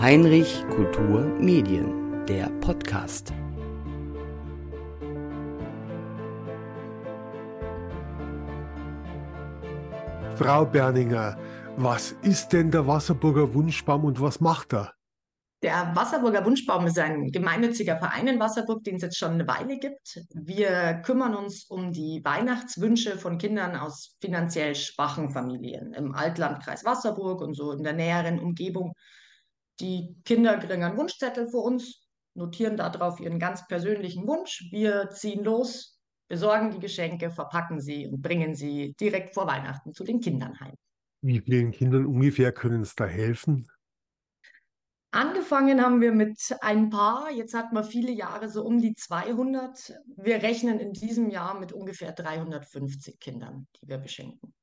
Heinrich Kultur Medien, der Podcast. Frau Berninger, was ist denn der Wasserburger Wunschbaum und was macht er? Der Wasserburger Wunschbaum ist ein gemeinnütziger Verein in Wasserburg, den es jetzt schon eine Weile gibt. Wir kümmern uns um die Weihnachtswünsche von Kindern aus finanziell schwachen Familien im Altlandkreis Wasserburg und so in der näheren Umgebung. Die Kinder kriegen einen Wunschzettel für uns, notieren darauf ihren ganz persönlichen Wunsch. Wir ziehen los, besorgen die Geschenke, verpacken sie und bringen sie direkt vor Weihnachten zu den Kindern heim. Wie vielen Kindern ungefähr können es da helfen? Angefangen haben wir mit ein paar, jetzt hatten wir viele Jahre so um die 200. Wir rechnen in diesem Jahr mit ungefähr 350 Kindern, die wir beschenken.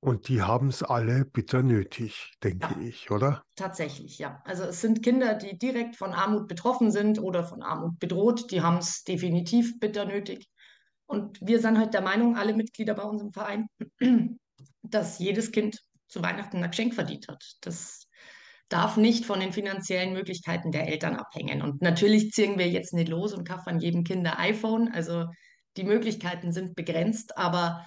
Und die haben es alle bitter nötig, denke Ja. ich, oder? Tatsächlich, ja. Also es sind Kinder, die direkt von Armut betroffen sind oder von Armut bedroht, die haben es definitiv bitter nötig. Und wir sind halt der Meinung, alle Mitglieder bei uns im Verein, dass jedes Kind zu Weihnachten ein Geschenk verdient hat. Das darf nicht von den finanziellen Möglichkeiten der Eltern abhängen. Und natürlich ziehen wir jetzt nicht los und kaufen jedem Kind ein iPhone. Also die Möglichkeiten sind begrenzt, aber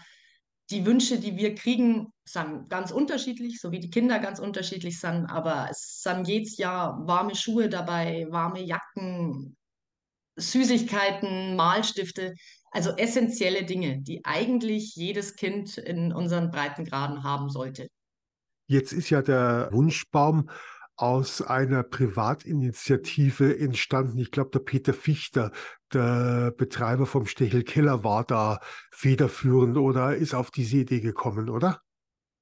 die Wünsche, die wir kriegen, sind ganz unterschiedlich, so wie die Kinder ganz unterschiedlich sind. Aber es sind jedes Jahr warme Schuhe dabei, warme Jacken, Süßigkeiten, Malstifte, also essentielle Dinge, die eigentlich jedes Kind in unseren Breitengraden haben sollte. Jetzt ist ja der Wunschbaum aus einer Privatinitiative entstanden. Ich glaube, der Peter Fichter, der Betreiber vom Stechel Keller, war da federführend oder ist auf diese Idee gekommen, oder?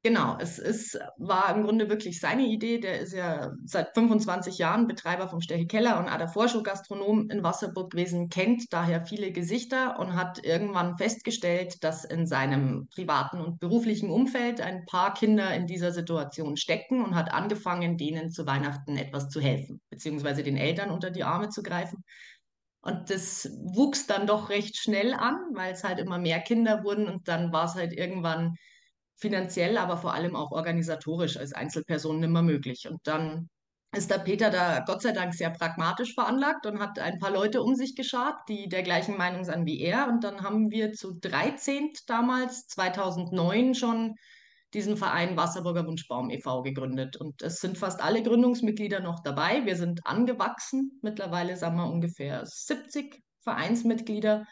Genau, es ist, war im Grunde wirklich seine Idee. Der ist ja seit 25 Jahren Betreiber vom Stechel Keller und auch davor schon Gastronom in Wasserburg gewesen, kennt daher viele Gesichter und hat irgendwann festgestellt, dass in seinem privaten und beruflichen Umfeld ein paar Kinder in dieser Situation stecken und hat angefangen, denen zu Weihnachten etwas zu helfen, beziehungsweise den Eltern unter die Arme zu greifen. Und das wuchs dann doch recht schnell an, weil es halt immer mehr Kinder wurden und dann war es halt irgendwann finanziell, aber vor allem auch organisatorisch als Einzelperson nicht mehr möglich. Und dann ist der Peter da Gott sei Dank sehr pragmatisch veranlagt und hat ein paar Leute um sich geschart, die der gleichen Meinung sind wie er. Und dann haben wir zu 13 damals, 2009 schon, diesen Verein Wasserburger Wunschbaum e.V. gegründet. Und es sind fast alle Gründungsmitglieder noch dabei. Wir sind angewachsen. Mittlerweile sind wir ungefähr 70 Vereinsmitglieder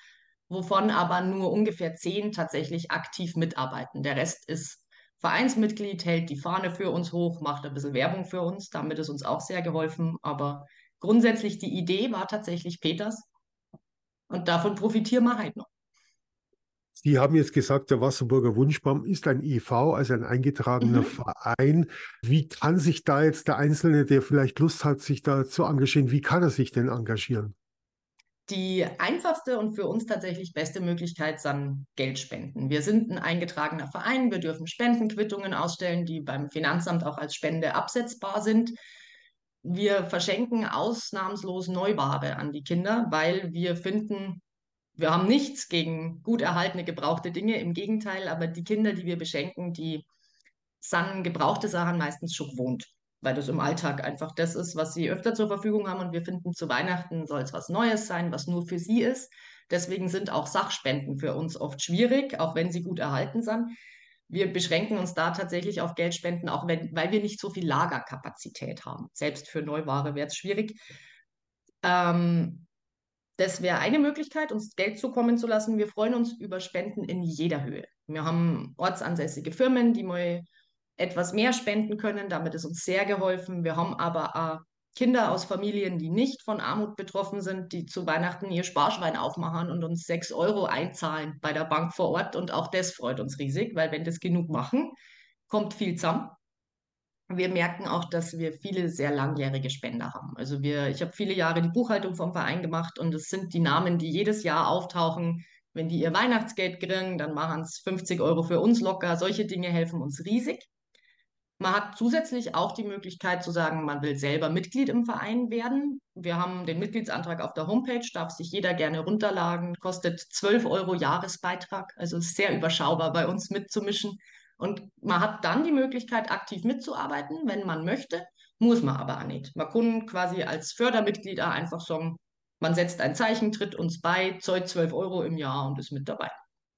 wovon aber nur ungefähr zehn tatsächlich aktiv mitarbeiten. Der Rest ist Vereinsmitglied, hält die Fahne für uns hoch, macht ein bisschen Werbung für uns. Damit ist uns auch sehr geholfen. Aber grundsätzlich die Idee war tatsächlich Peters. Und davon profitieren wir halt noch. Sie haben jetzt gesagt, der Wasserburger Wunschbaum ist ein e.V., also ein eingetragener Mhm. Verein. Wie kann sich da jetzt der Einzelne, der vielleicht Lust hat, sich da zu engagieren, wie kann er sich denn engagieren? Die einfachste und für uns tatsächlich beste Möglichkeit sind Geldspenden. Wir sind ein eingetragener Verein, wir dürfen Spendenquittungen ausstellen, die beim Finanzamt auch als Spende absetzbar sind. Wir verschenken ausnahmslos Neuware an die Kinder, weil wir finden, wir haben nichts gegen gut erhaltene gebrauchte Dinge, im Gegenteil, aber die Kinder, die wir beschenken, die sind gebrauchte Sachen meistens schon gewohnt weil das im Alltag einfach das ist, was sie öfter zur Verfügung haben. Und wir finden, zu Weihnachten soll es was Neues sein, was nur für sie ist. Deswegen sind auch Sachspenden für uns oft schwierig, auch wenn sie gut erhalten sind. Wir beschränken uns da tatsächlich auf Geldspenden, auch wenn, weil wir nicht so viel Lagerkapazität haben. Selbst für Neuware wäre es schwierig. Ähm, das wäre eine Möglichkeit, uns Geld zukommen zu lassen. Wir freuen uns über Spenden in jeder Höhe. Wir haben ortsansässige Firmen, die mal etwas mehr spenden können. Damit ist uns sehr geholfen. Wir haben aber auch Kinder aus Familien, die nicht von Armut betroffen sind, die zu Weihnachten ihr Sparschwein aufmachen und uns sechs Euro einzahlen bei der Bank vor Ort. Und auch das freut uns riesig, weil wenn das genug machen, kommt viel zusammen. Wir merken auch, dass wir viele sehr langjährige Spender haben. Also wir, ich habe viele Jahre die Buchhaltung vom Verein gemacht und es sind die Namen, die jedes Jahr auftauchen. Wenn die ihr Weihnachtsgeld kriegen, dann machen es 50 Euro für uns locker. Solche Dinge helfen uns riesig. Man hat zusätzlich auch die Möglichkeit zu sagen, man will selber Mitglied im Verein werden. Wir haben den Mitgliedsantrag auf der Homepage, darf sich jeder gerne runterladen, kostet 12 Euro Jahresbeitrag, also ist sehr überschaubar bei uns mitzumischen. Und man hat dann die Möglichkeit, aktiv mitzuarbeiten, wenn man möchte, muss man aber nicht. Man kann quasi als Fördermitglied auch einfach sagen, man setzt ein Zeichen, tritt uns bei, zahlt 12 Euro im Jahr und ist mit dabei.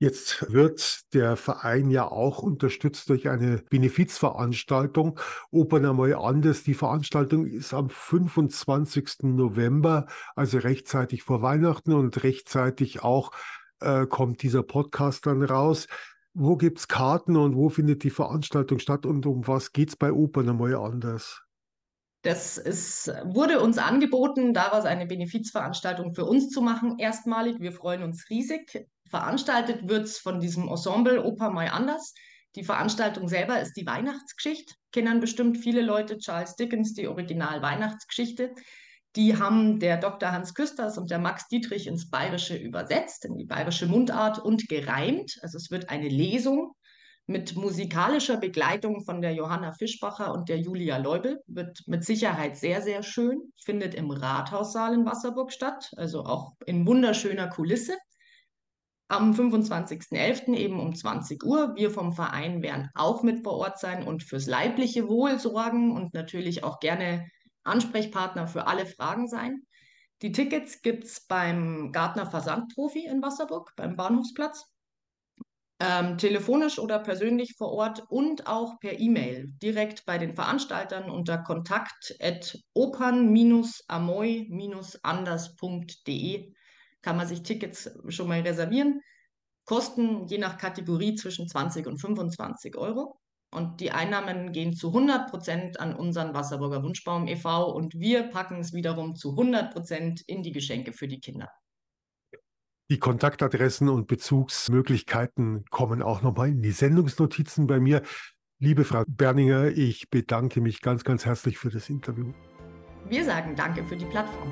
Jetzt wird der Verein ja auch unterstützt durch eine Benefizveranstaltung. Opern einmal anders. Die Veranstaltung ist am 25. November, also rechtzeitig vor Weihnachten und rechtzeitig auch äh, kommt dieser Podcast dann raus. Wo gibt es Karten und wo findet die Veranstaltung statt und um was geht es bei Opern einmal anders? Das ist, wurde uns angeboten, daraus eine Benefizveranstaltung für uns zu machen, erstmalig. Wir freuen uns riesig. Veranstaltet wird es von diesem Ensemble Oper Mai Anders. Die Veranstaltung selber ist die Weihnachtsgeschichte. Kennen bestimmt viele Leute Charles Dickens, die Original-Weihnachtsgeschichte. Die haben der Dr. Hans Küsters und der Max Dietrich ins Bayerische übersetzt, in die bayerische Mundart und gereimt. Also es wird eine Lesung mit musikalischer Begleitung von der Johanna Fischbacher und der Julia Leubel. Wird mit Sicherheit sehr, sehr schön. Findet im Rathaussaal in Wasserburg statt, also auch in wunderschöner Kulisse am 25.11. eben um 20 Uhr. Wir vom Verein werden auch mit vor Ort sein und fürs leibliche Wohl sorgen und natürlich auch gerne Ansprechpartner für alle Fragen sein. Die Tickets gibt es beim Gartner Versandprofi in Wasserburg, beim Bahnhofsplatz. Ähm, telefonisch oder persönlich vor Ort und auch per E-Mail direkt bei den Veranstaltern unter kontakt opern-amoy-anders.de kann man sich Tickets schon mal reservieren. Kosten je nach Kategorie zwischen 20 und 25 Euro. Und die Einnahmen gehen zu 100 Prozent an unseren Wasserburger Wunschbaum e.V. und wir packen es wiederum zu 100 Prozent in die Geschenke für die Kinder. Die Kontaktadressen und Bezugsmöglichkeiten kommen auch nochmal in die Sendungsnotizen bei mir. Liebe Frau Berninger, ich bedanke mich ganz, ganz herzlich für das Interview. Wir sagen Danke für die Plattform.